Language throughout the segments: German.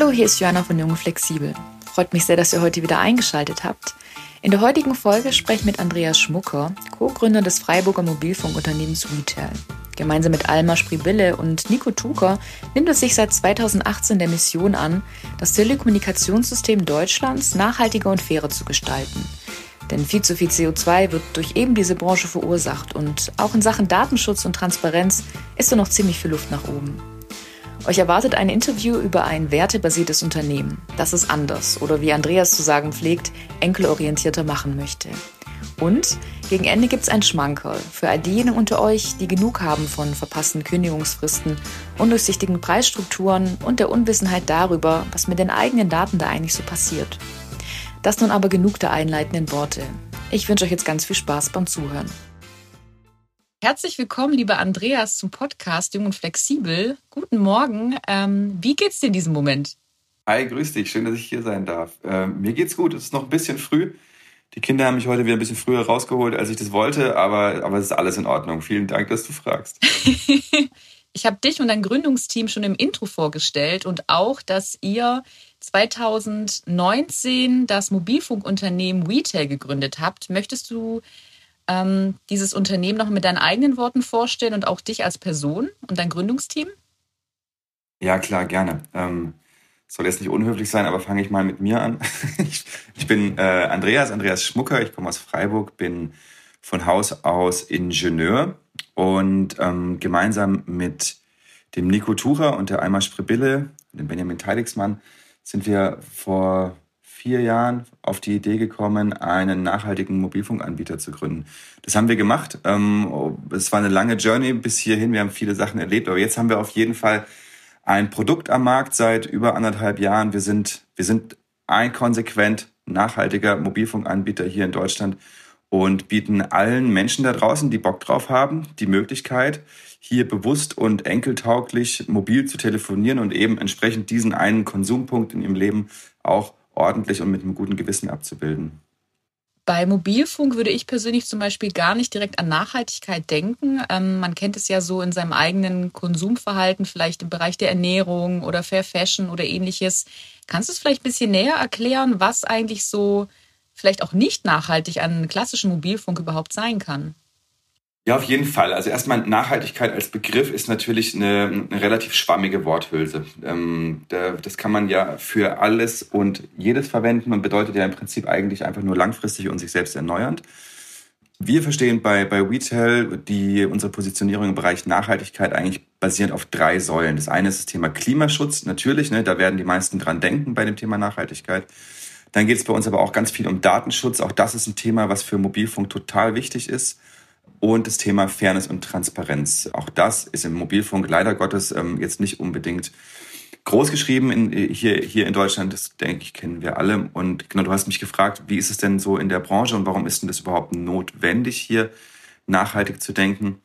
Hallo, hier ist Joanna von Junge Flexibel. Freut mich sehr, dass ihr heute wieder eingeschaltet habt. In der heutigen Folge spreche ich mit Andreas Schmucker, Co-Gründer des Freiburger Mobilfunkunternehmens Retail. Gemeinsam mit Alma Spribille und Nico Tuker nimmt es sich seit 2018 der Mission an, das Telekommunikationssystem Deutschlands nachhaltiger und fairer zu gestalten. Denn viel zu viel CO2 wird durch eben diese Branche verursacht und auch in Sachen Datenschutz und Transparenz ist da noch ziemlich viel Luft nach oben. Euch erwartet ein Interview über ein wertebasiertes Unternehmen, das es anders oder wie Andreas zu sagen pflegt, enkelorientierter machen möchte. Und gegen Ende gibt es ein Schmankerl für all diejenigen unter euch, die genug haben von verpassten Kündigungsfristen, undurchsichtigen Preisstrukturen und der Unwissenheit darüber, was mit den eigenen Daten da eigentlich so passiert. Das nun aber genug der einleitenden Worte. Ich wünsche euch jetzt ganz viel Spaß beim Zuhören. Herzlich willkommen, lieber Andreas, zum Podcast Jung und Flexibel. Guten Morgen. Ähm, wie geht's dir in diesem Moment? Hi, grüß dich. Schön, dass ich hier sein darf. Ähm, mir geht's gut. Es ist noch ein bisschen früh. Die Kinder haben mich heute wieder ein bisschen früher rausgeholt, als ich das wollte, aber, aber es ist alles in Ordnung. Vielen Dank, dass du fragst. ich habe dich und dein Gründungsteam schon im Intro vorgestellt und auch, dass ihr 2019 das Mobilfunkunternehmen Retail gegründet habt. Möchtest du ähm, dieses Unternehmen noch mit deinen eigenen Worten vorstellen und auch dich als Person und dein Gründungsteam? Ja, klar, gerne. Ähm, soll jetzt nicht unhöflich sein, aber fange ich mal mit mir an. ich, ich, bin äh, Andreas, Andreas Schmucker, ich komme aus Freiburg, bin von Haus aus Ingenieur und ähm, gemeinsam mit dem Nico Tucher und der Alma Spribille, dem Benjamin Teiligsmann, sind wir vor vier Jahren auf die Idee gekommen, einen nachhaltigen Mobilfunkanbieter zu gründen. Das haben wir gemacht. Ähm, es war eine lange Journey bis hierhin. Wir haben viele Sachen erlebt, aber jetzt haben wir auf jeden Fall ein Produkt am Markt seit über anderthalb Jahren. Wir sind, wir sind ein konsequent nachhaltiger Mobilfunkanbieter hier in Deutschland und bieten allen Menschen da draußen, die Bock drauf haben, die Möglichkeit, hier bewusst und enkeltauglich mobil zu telefonieren und eben entsprechend diesen einen Konsumpunkt in ihrem Leben auch ordentlich und mit einem guten Gewissen abzubilden. Bei Mobilfunk würde ich persönlich zum Beispiel gar nicht direkt an Nachhaltigkeit denken. Ähm, man kennt es ja so in seinem eigenen Konsumverhalten, vielleicht im Bereich der Ernährung oder Fair Fashion oder ähnliches. Kannst du es vielleicht ein bisschen näher erklären, was eigentlich so vielleicht auch nicht nachhaltig an klassischen Mobilfunk überhaupt sein kann? Ja, auf jeden Fall. Also erstmal Nachhaltigkeit als Begriff ist natürlich eine, eine relativ schwammige Worthülse. Ähm, da, das kann man ja für alles und jedes verwenden und bedeutet ja im Prinzip eigentlich einfach nur langfristig und sich selbst erneuernd. Wir verstehen bei, bei Retail die, unsere Positionierung im Bereich Nachhaltigkeit eigentlich basierend auf drei Säulen. Das eine ist das Thema Klimaschutz, natürlich, ne, da werden die meisten dran denken bei dem Thema Nachhaltigkeit. Dann geht es bei uns aber auch ganz viel um Datenschutz. Auch das ist ein Thema, was für Mobilfunk total wichtig ist und das Thema Fairness und Transparenz. Auch das ist im Mobilfunk leider Gottes ähm, jetzt nicht unbedingt groß geschrieben in, hier, hier in Deutschland. Das denke ich, kennen wir alle. Und genau, du hast mich gefragt, wie ist es denn so in der Branche und warum ist denn das überhaupt notwendig, hier nachhaltig zu denken?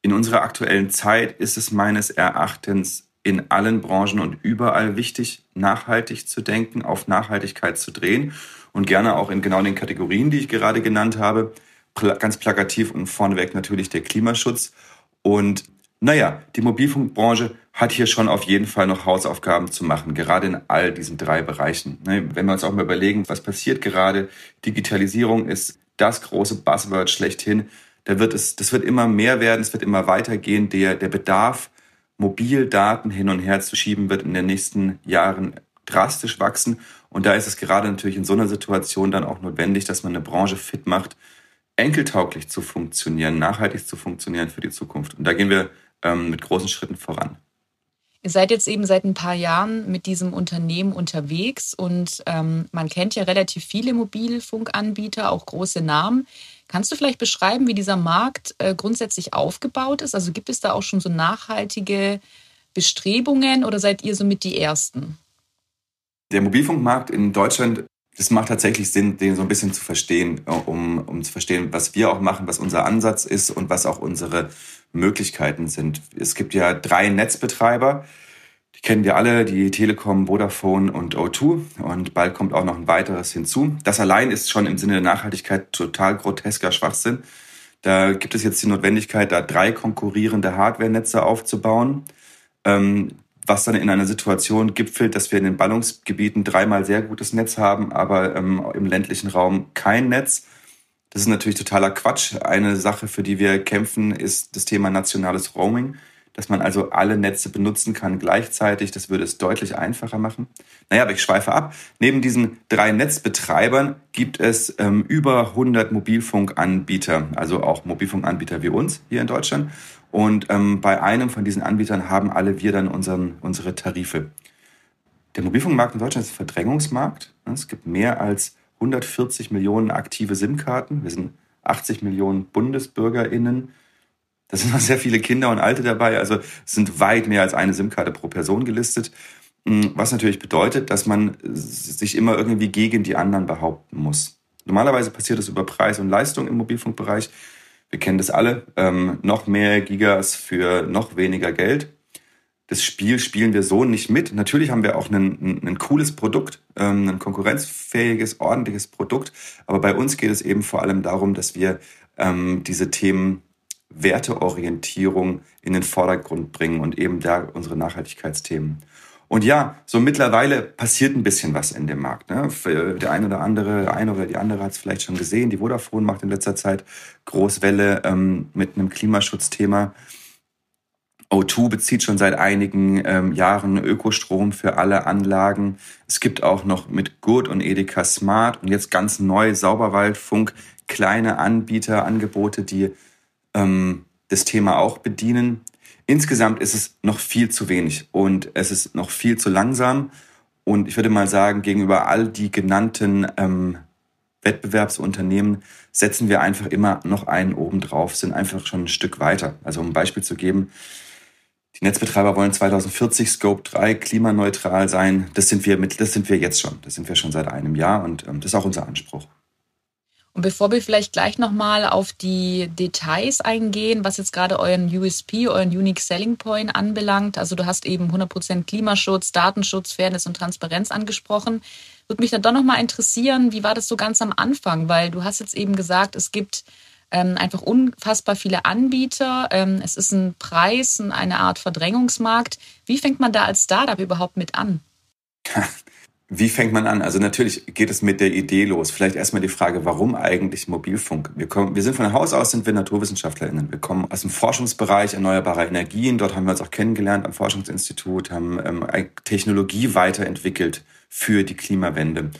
In unserer aktuellen Zeit ist es meines Erachtens in allen Branchen und überall wichtig, nachhaltig zu denken, auf Nachhaltigkeit zu drehen und gerne auch in genau den Kategorien, die ich gerade genannt habe ganz plakativ und vorneweg natürlich der Klimaschutz. Und naja, die Mobilfunkbranche hat hier schon auf jeden Fall noch Hausaufgaben zu machen, gerade in all diesen drei Bereichen. Ne, wenn wir uns auch mal überlegen, was passiert gerade, Digitalisierung ist das große Buzzword schlechthin. Da wird es, das wird immer mehr werden, es wird immer weitergehen. Der, der Bedarf, Mobildaten hin und her zu schieben, wird in den nächsten Jahren drastisch wachsen. Und da ist es gerade natürlich in so einer Situation dann auch notwendig, dass man eine Branche fit macht, enkeltauglich zu funktionieren, nachhaltig zu funktionieren für die Zukunft. Und da gehen wir ähm, mit großen Schritten voran. Ihr seid jetzt eben seit ein paar Jahren mit diesem Unternehmen unterwegs und ähm, man kennt ja relativ viele Mobilfunkanbieter, auch große Namen. Kannst du vielleicht beschreiben, wie dieser Markt äh, grundsätzlich aufgebaut ist? Also gibt es da auch schon so nachhaltige Bestrebungen oder seid ihr somit die Ersten? Der Mobilfunkmarkt in Deutschland das macht tatsächlich Sinn, den so ein bisschen zu verstehen, äh, um, um zu verstehen, was wir auch machen, was unser Ansatz ist und was auch unsere Möglichkeiten sind. Es gibt ja drei Netzbetreiber, die kennen wir alle, die Telekom, Vodafone und O2 und bald kommt auch noch ein weiteres hinzu. Das allein ist schon im Sinne der Nachhaltigkeit total grotesker Schwachsinn. Da gibt es jetzt die Notwendigkeit, da drei konkurrierende Hardware-Netze aufzubauen. Ähm, was dann in einer Situation gipfelt, dass wir in den Ballungsgebieten dreimal sehr gutes Netz haben, aber ähm, im ländlichen Raum kein Netz. Das ist natürlich totaler Quatsch. Eine Sache, für die wir kämpfen, ist das Thema nationales Roaming dass man also alle Netze benutzen kann gleichzeitig. Das würde es deutlich einfacher machen. Naja, aber ich schweife ab. Neben diesen drei Netzbetreibern gibt es ähm, über 100 Mobilfunkanbieter, also auch Mobilfunkanbieter wie uns hier in Deutschland. Und ähm, bei einem von diesen Anbietern haben alle wir dann unseren, unsere Tarife. Der Mobilfunkmarkt in Deutschland ist ein Verdrängungsmarkt. Es gibt mehr als 140 Millionen aktive SIM-Karten. Wir sind 80 Millionen BundesbürgerInnen. Da sind noch sehr viele Kinder und Alte dabei. Also sind weit mehr als eine SIM-Karte pro Person gelistet. Hm, was natürlich bedeutet, dass man sich immer irgendwie gegen die anderen behaupten muss. Normalerweise passiert das über Preis und Leistung im Mobilfunkbereich. Wir kennen das alle. Ähm, noch mehr Gigas für noch weniger Geld. Das Spiel spielen wir so nicht mit. Natürlich haben wir auch ein cooles Produkt, ähm, ein konkurrenzfähiges, ordentliches Produkt. Aber bei uns geht es eben vor allem darum, dass wir ähm, diese Themen Werteorientierung in den Vordergrund bringen und eben da unsere Nachhaltigkeitsthemen. Und ja, so mittlerweile passiert ein bisschen was in dem Markt. Ne? Der eine oder andere, der eine oder die andere hat es vielleicht schon gesehen. Die Vodafone macht in letzter Zeit Großwelle ähm, mit einem Klimaschutzthema. O2 bezieht schon seit einigen ähm, Jahren Ökostrom für alle Anlagen. Es gibt auch noch mit Gurt und Edeka Smart und jetzt ganz neu Sauberwaldfunk kleine Anbieter, Angebote, die ähm, das Thema auch bedienen. Insgesamt ist es noch viel zu wenig und es ist noch viel zu langsam. Und ich würde mal sagen, gegenüber all die genannten ähm, Wettbewerbsunternehmen setzen wir einfach immer noch einen oben drauf, sind einfach schon ein Stück weiter. Also um ein Beispiel zu geben, die Netzbetreiber wollen 2040 Scope 3 klimaneutral sein. Das sind wir mit, das sind wir jetzt schon. Das sind wir schon seit einem Jahr und ähm, das ist auch unser Anspruch. Und bevor wir vielleicht gleich nochmal auf die Details eingehen, was jetzt gerade euren USP, euren Unique Selling Point anbelangt, also du hast eben 100% Klimaschutz, Datenschutz, Fairness und Transparenz angesprochen, würde mich dann doch nochmal interessieren, wie war das so ganz am Anfang? Weil du hast jetzt eben gesagt, es gibt ähm, einfach unfassbar viele Anbieter, ähm, es ist ein Preis, eine Art Verdrängungsmarkt. Wie fängt man da als Startup überhaupt mit an? Wie fängt man an? Also natürlich geht es mit der Idee los. Vielleicht erstmal die Frage, warum eigentlich Mobilfunk? Wir, kommen, wir sind von Haus aus, sind wir NaturwissenschaftlerInnen. Wir kommen aus dem Forschungsbereich erneuerbarer Energien. Dort haben wir uns auch kennengelernt am Forschungsinstitut, haben ähm, Technologie weiterentwickelt für die Klimawende.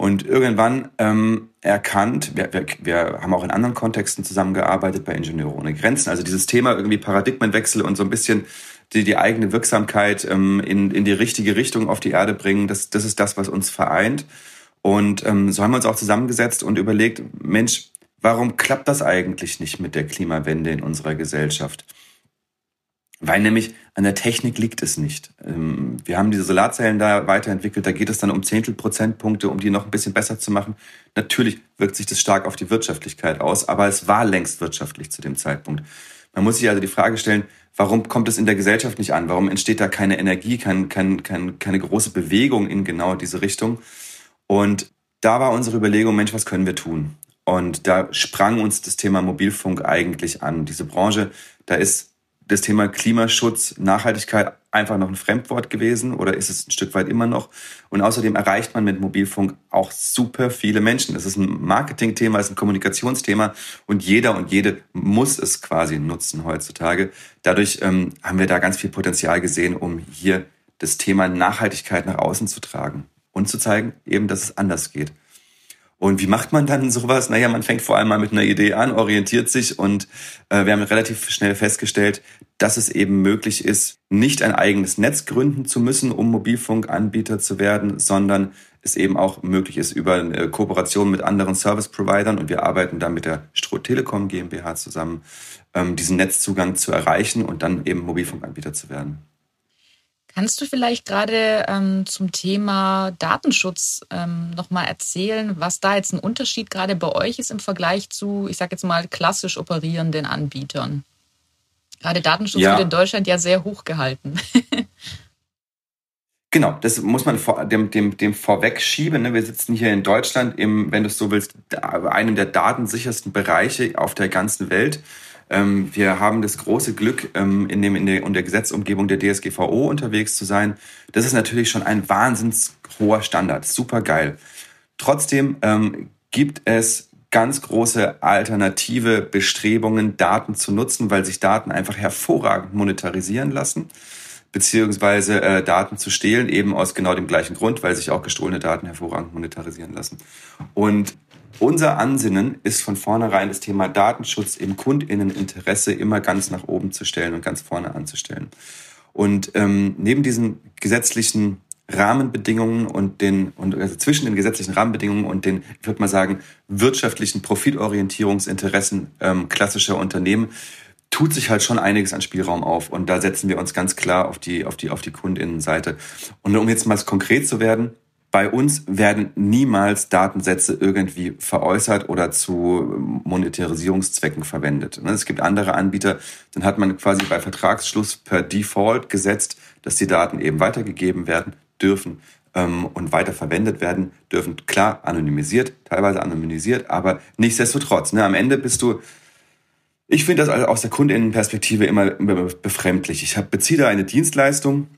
Und irgendwann ähm, erkannt, wir, wir, wir haben auch in anderen Kontexten zusammengearbeitet bei Ingenieure ohne Grenzen, also dieses Thema irgendwie Paradigmenwechsel und so ein bisschen die, die eigene Wirksamkeit ähm, in, in die richtige Richtung auf die Erde bringen. Das, das ist das, was uns vereint. Und ähm, so haben wir uns auch zusammengesetzt und überlegt, Mensch, warum klappt das eigentlich nicht mit der Klimawende in unserer Gesellschaft? Weil nämlich an der Technik liegt es nicht. Ähm, wir haben diese Solarzellen da weiterentwickelt, da geht es dann um Zehntelprozentpunkte, um die noch ein bisschen besser zu machen. Natürlich wirkt sich das stark auf die Wirtschaftlichkeit aus, aber es war längst wirtschaftlich zu dem Zeitpunkt. Man muss sich also die Frage stellen, warum kommt es in der Gesellschaft nicht an? Warum entsteht da keine Energie, kein, kein, kein, keine große Bewegung in genau diese Richtung? Und da war unsere Überlegung, Mensch, was können wir tun? Und da sprang uns das Thema Mobilfunk eigentlich an. Diese Branche, da ist das Thema Klimaschutz, Nachhaltigkeit einfach noch ein Fremdwort gewesen oder ist es ein Stück weit immer noch? Und außerdem erreicht man mit Mobilfunk auch super viele Menschen. Das ist ein Marketingthema, ist ein Kommunikationsthema und jeder und jede muss es quasi nutzen heutzutage. Dadurch ähm, haben wir da ganz viel Potenzial gesehen, um hier das Thema Nachhaltigkeit nach außen zu tragen und zu zeigen, eben, dass es anders geht. Und wie macht man dann sowas? Naja, man fängt vor allem mal mit einer Idee an, orientiert sich und äh, wir haben relativ schnell festgestellt, dass es eben möglich ist, nicht ein eigenes Netz gründen zu müssen, um Mobilfunkanbieter zu werden, sondern es eben auch möglich ist über eine Kooperation mit anderen Service-Providern und wir arbeiten da mit der Stroh Telekom GmbH zusammen, ähm, diesen Netzzugang zu erreichen und dann eben Mobilfunkanbieter zu werden. Kannst du vielleicht gerade ähm, zum Thema Datenschutz ähm, nochmal erzählen, was da jetzt ein Unterschied gerade bei euch ist im Vergleich zu, ich sage jetzt mal, klassisch operierenden Anbietern? Gerade Datenschutz ja. wird in Deutschland ja sehr hoch gehalten. Genau, das muss man vor, dem, dem, dem vorweg schieben. Ne? Wir sitzen hier in Deutschland im, wenn du es so willst, einem der datensichersten Bereiche auf der ganzen Welt. Ähm, wir haben das große Glück, ähm, in, dem, in, der, in der Gesetzumgebung der DSGVO unterwegs zu sein. Das ist natürlich schon ein wahnsinns hoher Standard. Super geil. Trotzdem ähm, gibt es ganz große alternative Bestrebungen, Daten zu nutzen, weil sich Daten einfach hervorragend monetarisieren lassen, beziehungsweise äh, Daten zu stehlen, eben aus genau dem gleichen Grund, weil sich auch gestohlene Daten hervorragend monetarisieren lassen. Und unser Ansinnen ist von vornherein das Thema Datenschutz im Kundinneninteresse immer ganz nach oben zu stellen und ganz vorne anzustellen. Und ähm, neben diesen gesetzlichen Rahmenbedingungen und den und also zwischen den gesetzlichen Rahmenbedingungen und den, ich würde mal sagen, wirtschaftlichen Profitorientierungsinteressen ähm, klassischer Unternehmen tut sich halt schon einiges an Spielraum auf und da setzen wir uns ganz klar auf die auf die auf die Kundinnenseite. Und um jetzt mal konkret zu werden, bei uns werden niemals Datensätze irgendwie veräußert oder zu Monetarisierungszwecken verwendet. Ne, es gibt andere Anbieter, dann hat man quasi bei Vertragsschluss per Default gesetzt, dass die Daten eben weitergegeben werden dürfen ähm, und weiter verwendet werden dürfen. Klar, anonymisiert, teilweise anonymisiert, aber nichtsdestotrotz. Ne, am Ende bist du ich finde das also aus der Kundinnenperspektive immer, befremdlich. Ich beziehe da eine Dienstleistung,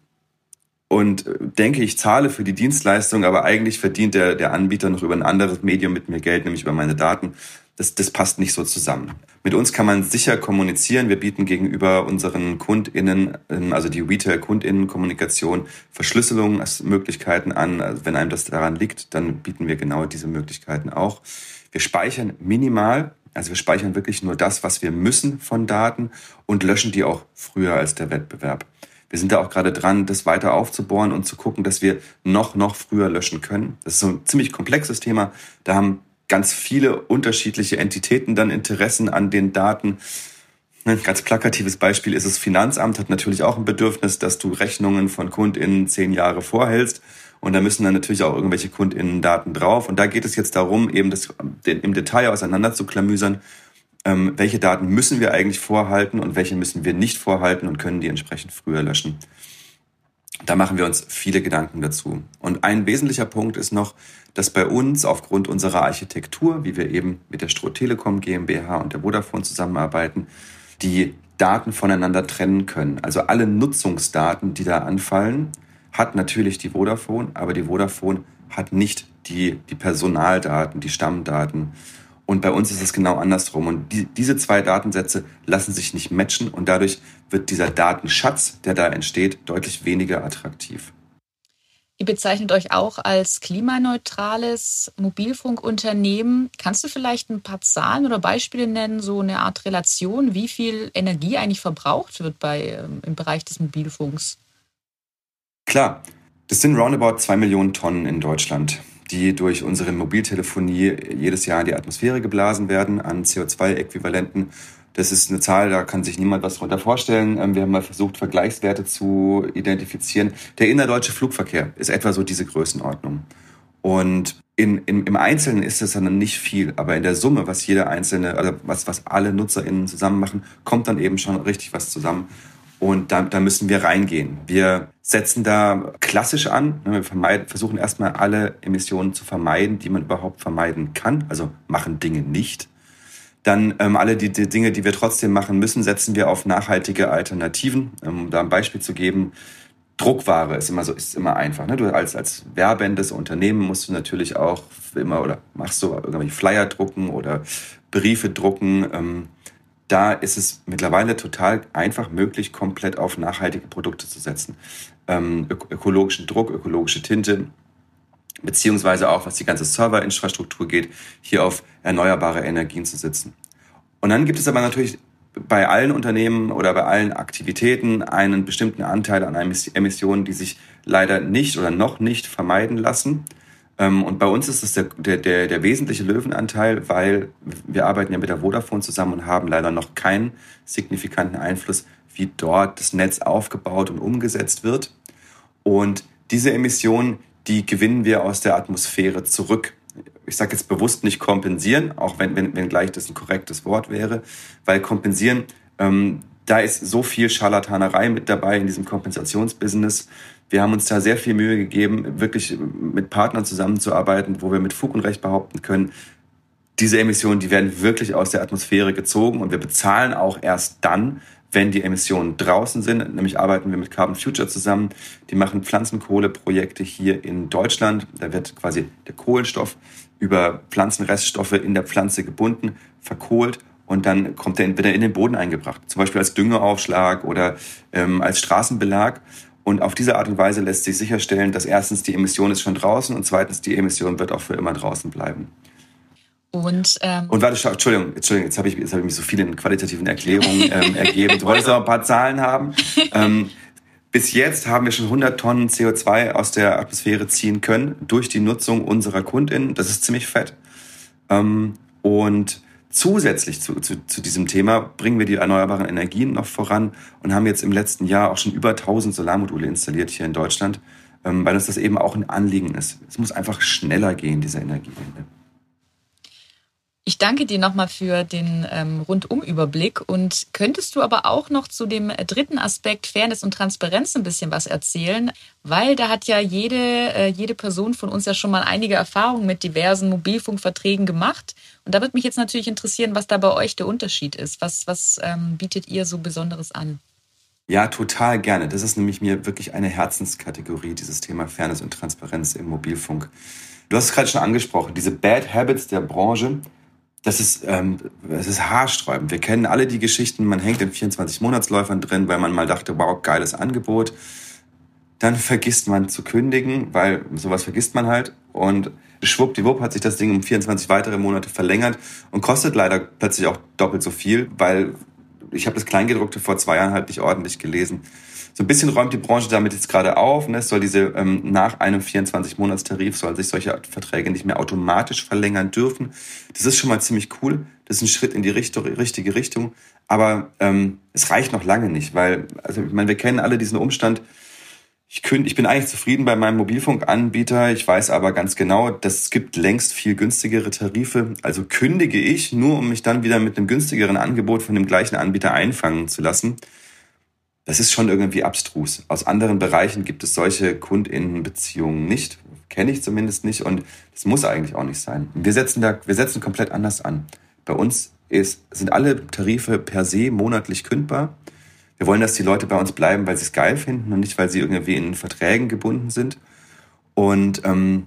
und denke, ich zahle für die Dienstleistung, aber eigentlich verdient der, der Anbieter noch über ein anderes Medium mit mir Geld, nämlich über meine Daten. Das, das passt nicht so zusammen. Mit uns kann man sicher kommunizieren. Wir bieten gegenüber unseren KundInnen, ähm, also die Retail-KundInnen-Kommunikation, Verschlüsselungsmöglichkeiten an. Also wenn einem das daran liegt, dann bieten wir genau diese Möglichkeiten auch. Wir speichern minimal, also wir speichern wirklich nur das, was wir müssen von Daten und löschen die auch früher als der Wettbewerb. Wir sind da auch gerade dran, das weiter aufzubohren und zu gucken, dass wir noch, noch früher löschen können. Das ist so ein ziemlich komplexes Thema. Da haben ganz viele unterschiedliche Entitäten dann Interessen an den Daten. Ein ganz plakatives Beispiel ist das Finanzamt hat natürlich auch ein Bedürfnis, dass du Rechnungen von KundInnen zehn Jahre vorhältst. Und da müssen dann natürlich auch irgendwelche KundInnen-Daten drauf. Und da geht es jetzt darum, eben das im Detail auseinander zu klamüsern ähm, welche Daten müssen wir eigentlich vorhalten und welche müssen wir nicht vorhalten und können die entsprechend früher löschen. Da machen wir uns viele Gedanken dazu. Und ein wesentlicher Punkt ist noch, dass bei uns aufgrund unserer Architektur, wie wir eben mit der Stroh Telekom GmbH und der Vodafone zusammenarbeiten, die Daten voneinander trennen können. Also alle Nutzungsdaten, die da anfallen, hat natürlich die Vodafone, aber die Vodafone hat nicht die, die Personaldaten, die Stammdaten. Und bei uns ist es genau andersrum. Und die, diese zwei Datensätze lassen sich nicht matchen und dadurch wird dieser Datenschatz, der da entsteht, deutlich weniger attraktiv. Ihr bezeichnet euch auch als klimaneutrales Mobilfunkunternehmen. Kannst du vielleicht ein paar Zahlen oder Beispiele nennen, so eine Art Relation, wie viel Energie eigentlich verbraucht wird bei, ähm, im Bereich des Mobilfunks? Klar, das sind roundabout zwei Millionen Tonnen in Deutschland die durch unsere Mobiltelefonie jedes Jahr in die Atmosphäre geblasen werden an CO2-Äquivalenten. Das ist eine Zahl, da kann sich niemand was darunter vorstellen. Ähm, wir haben mal versucht, Vergleichswerte zu identifizieren. Der innerdeutsche Flugverkehr ist etwa so diese Größenordnung. Und in, in, im Einzelnen ist es dann nicht viel, aber in der Summe, was jeder einzelne, also was, was alle NutzerInnen zusammen machen, kommt dann eben schon richtig was zusammen. Und da, da müssen wir reingehen. Wir setzen da klassisch an. Ne, wir vermeiden, versuchen erstmal alle Emissionen zu vermeiden, die man überhaupt vermeiden kann. Also machen Dinge nicht. Dann ähm, alle die, die Dinge, die wir trotzdem machen müssen, setzen wir auf nachhaltige Alternativen. Ähm, um da ein Beispiel zu geben, Druckware ist immer so, ist immer einfach. Ne? Du als, als werbendes Unternehmen musst du natürlich auch immer oder machst du irgendwelche Flyer drucken oder Briefe drucken. Ähm, da ist es mittlerweile total einfach möglich, komplett auf nachhaltige Produkte zu setzen. Ähm, ökologischen Druck, ökologische Tinte, beziehungsweise auch, was die ganze Serverinfrastruktur geht, hier auf erneuerbare Energien zu setzen. Und dann gibt es aber natürlich bei allen Unternehmen oder bei allen Aktivitäten einen bestimmten Anteil an Emissionen, die sich leider nicht oder noch nicht vermeiden lassen. Ähm, und bei uns ist es der, der, der, wesentliche Löwenanteil, weil wir arbeiten ja mit der Vodafone zusammen und haben leider noch keinen signifikanten Einfluss, wie dort das Netz aufgebaut und umgesetzt wird. Und diese Emissionen, die gewinnen wir aus der Atmosphäre zurück. Ich sage jetzt bewusst nicht kompensieren, auch wenn, wenn, wenn gleich das ein korrektes Wort wäre, weil kompensieren, ähm, da ist so viel Scharlatanerei mit dabei in diesem Kompensationsbusiness. Wir haben uns da sehr viel Mühe gegeben, wirklich mit Partnern zusammenzuarbeiten, wo wir mit Fug und Recht behaupten können, diese Emissionen, die werden wirklich aus der Atmosphäre gezogen und wir bezahlen auch erst dann, wenn die Emissionen draußen sind. Nämlich arbeiten wir mit Carbon Future zusammen. Die machen Pflanzenkohleprojekte hier in Deutschland. Da wird quasi der Kohlenstoff über Pflanzenreststoffe in der Pflanze gebunden, verkohlt und dann kommt der wieder in den Boden eingebracht. Zum Beispiel als Düngeaufschlag oder ähm, als Straßenbelag. Und auf diese Art und Weise lässt sich sicherstellen, dass erstens die Emission ist schon draußen und zweitens die Emission wird auch für immer draußen bleiben. Und, ähm und warte, Entschuldigung, Entschuldigung, jetzt habe ich, jetzt hab ich mich so viele qualitativen Erklärungen ähm, ergeben. Du wolltest auch ein paar Zahlen haben. Ähm, bis jetzt haben wir schon 100 Tonnen CO2 aus der Atmosphäre ziehen können durch die Nutzung unserer KundInnen. Das ist ziemlich fett. Ähm, und zusätzlich zu, zu, zu diesem Thema bringen wir die erneuerbaren Energien noch voran und haben jetzt im letzten Jahr auch schon über 1000 Solarmodule installiert hier in Deutschland, ähm, weil uns das eben auch ein Anliegen ist. Es muss einfach schneller gehen, diese Energiewende. Ich danke dir nochmal für den ähm, Rundumüberblick und könntest du aber auch noch zu dem dritten Aspekt Fairness und Transparenz ein bisschen was erzählen, weil da hat ja jede, äh, jede Person von uns ja schon mal einige Erfahrungen mit diversen Mobilfunkverträgen gemacht und da würde mich jetzt natürlich interessieren, was da bei euch der Unterschied ist. Was, was ähm, bietet ihr so Besonderes an? Ja, total gerne. Das ist nämlich mir wirklich eine Herzenskategorie, dieses Thema Fairness und Transparenz im Mobilfunk. Du hast es gerade schon angesprochen, diese Bad Habits der Branche das ist, ähm, das ist haarsträubend. Wir kennen alle die Geschichten, man hängt in 24-Monatsläufern drin, weil man mal dachte, wow, geiles Angebot. Dann vergisst man zu kündigen, weil sowas vergisst man halt. Und schwuppdiwupp hat sich das Ding um 24 weitere Monate verlängert und kostet leider plötzlich auch doppelt so viel, weil ich habe das Kleingedruckte vor zwei Jahren halt nicht ordentlich gelesen. So ein bisschen räumt die Branche damit jetzt gerade auf. Ne? Es soll diese ähm, nach einem 24-Monats-Tarif sollen sich solche Verträge nicht mehr automatisch verlängern dürfen. Das ist schon mal ziemlich cool. Das ist ein Schritt in die Richtung, richtige Richtung. Aber ähm, es reicht noch lange nicht, weil, also ich meine, wir kennen alle diesen Umstand. Ich, künde, ich bin eigentlich zufrieden bei meinem Mobilfunkanbieter. Ich weiß aber ganz genau, dass es gibt längst viel günstigere Tarife. Also kündige ich nur, um mich dann wieder mit einem günstigeren Angebot von dem gleichen Anbieter einfangen zu lassen das ist schon irgendwie abstrus. Aus anderen Bereichen gibt es solche KundInnenbeziehungen nicht. Kenne ich zumindest nicht und das muss eigentlich auch nicht sein. Wir setzen da, wir setzen komplett anders an. Bei uns ist, sind alle Tarife per se monatlich kündbar. Wir wollen, dass die Leute bei uns bleiben, weil sie es geil finden und nicht, weil sie irgendwie in Verträgen gebunden sind. Und ähm,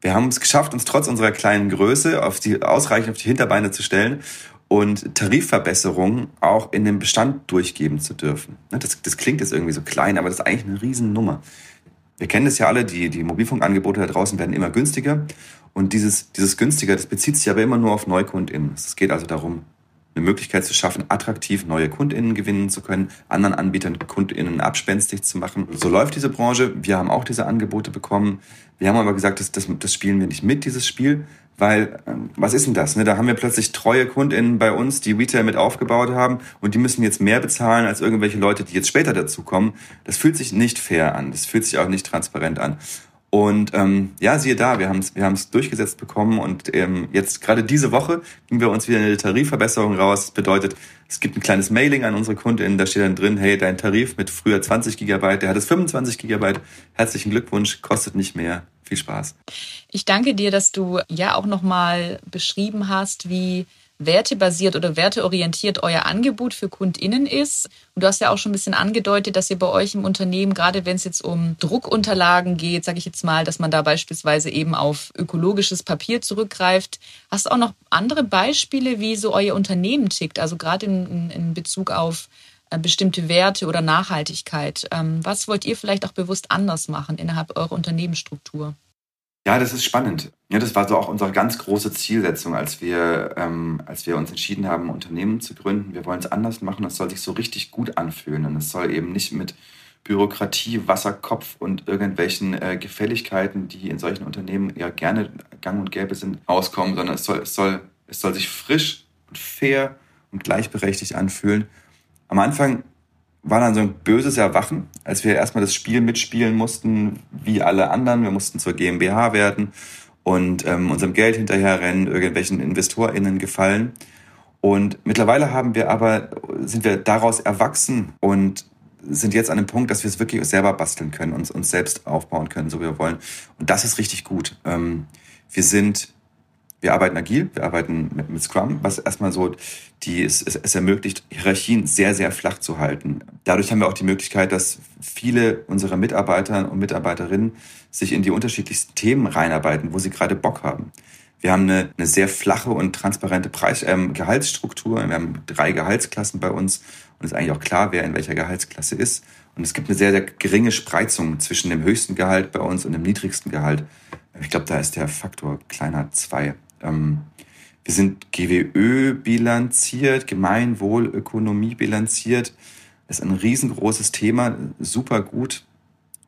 wir haben es geschafft, uns trotz unserer kleinen Größe auf die, ausreichend auf die Hinterbeine zu stellen und Tarifverbesserungen auch in den Bestand durchgeben zu dürfen. Ne, das, das klingt jetzt irgendwie so klein, aber das ist eigentlich eine Riesennummer. Wir kennen das ja alle, die, die Mobilfunkangebote da draußen werden immer günstiger. Und dieses, dieses günstiger, das bezieht sich aber immer nur auf NeukundInnen. Es geht also darum, eine Möglichkeit zu schaffen, attraktiv neue KundInnen gewinnen zu können, anderen Anbietern KundInnen abspenstig zu machen. So läuft diese Branche. Wir haben auch diese Angebote bekommen. Wir haben aber gesagt, das, das, das spielen wir nicht mit, dieses Spiel, weil, ähm, was ist denn das? Ne? Da haben wir plötzlich treue KundInnen bei uns, die Retail mit aufgebaut haben und die müssen jetzt mehr bezahlen als irgendwelche Leute, die jetzt später dazukommen. Das fühlt sich nicht fair an. Das fühlt sich auch nicht transparent an. Und ähm, ja, siehe da, wir haben es wir haben's durchgesetzt bekommen und ähm, jetzt gerade diese Woche gingen wir uns wieder eine Tarifverbesserung raus. Das bedeutet, es gibt ein kleines Mailing an unsere KundInnen, da steht dann drin, hey, dein Tarif mit früher 20 Gigabyte, der hat es 25 Gigabyte. Herzlichen Glückwunsch, kostet nicht mehr. Viel Spaß. Ich danke dir, dass du ja auch nochmal beschrieben hast, wie wertebasiert oder werteorientiert euer Angebot für KundInnen ist. Und du hast ja auch schon ein bisschen angedeutet, dass ihr bei euch im Unternehmen, gerade wenn es jetzt um Druckunterlagen geht, sage ich jetzt mal, dass man da beispielsweise eben auf ökologisches Papier zurückgreift. Hast du auch noch andere Beispiele, wie so euer Unternehmen tickt? Also gerade in, in Bezug auf äh, bestimmte Werte oder Nachhaltigkeit. Ähm, was wollt ihr vielleicht auch bewusst anders machen innerhalb eurer Unternehmensstruktur? Ja, das ist spannend. Ja, das war so auch unsere ganz große Zielsetzung, als wir, ähm, als wir uns entschieden haben, ein Unternehmen zu gründen. Wir wollen es anders machen. Es soll sich so richtig gut anfühlen und es soll eben nicht mit Bürokratie, Wasserkopf und irgendwelchen äh, Gefälligkeiten, die in solchen Unternehmen ja gerne gang und gäbe sind, auskommen, sondern es soll, es soll, es soll sich frisch und fair und gleichberechtigt anfühlen. Am Anfang war dann so ein böses Erwachen, als wir erstmal das Spiel mitspielen mussten, wie alle anderen. Wir mussten zur GmbH werden und ähm, unserem Geld hinterherrennen, irgendwelchen InvestorInnen gefallen. Und mittlerweile haben wir aber, sind wir daraus erwachsen und sind jetzt an dem Punkt, dass wir es wirklich selber basteln können, uns, uns selbst aufbauen können, so wie wir wollen. Und das ist richtig gut. Ähm, wir sind wir arbeiten agil, wir arbeiten mit, mit Scrum, was erstmal so die es, es, es ermöglicht, Hierarchien sehr, sehr flach zu halten. Dadurch haben wir auch die Möglichkeit, dass viele unserer Mitarbeiter und Mitarbeiterinnen sich in die unterschiedlichsten Themen reinarbeiten, wo sie gerade Bock haben. Wir haben eine, eine sehr flache und transparente Preis, ähm, Gehaltsstruktur. Wir haben drei Gehaltsklassen bei uns und es ist eigentlich auch klar, wer in welcher Gehaltsklasse ist. Und es gibt eine sehr, sehr geringe Spreizung zwischen dem höchsten Gehalt bei uns und dem niedrigsten Gehalt. Ich glaube, da ist der Faktor kleiner zwei. Ähm, wir sind GWÖ bilanziert, Gemeinwohlökonomie bilanziert. Das ist ein riesengroßes Thema, super gut.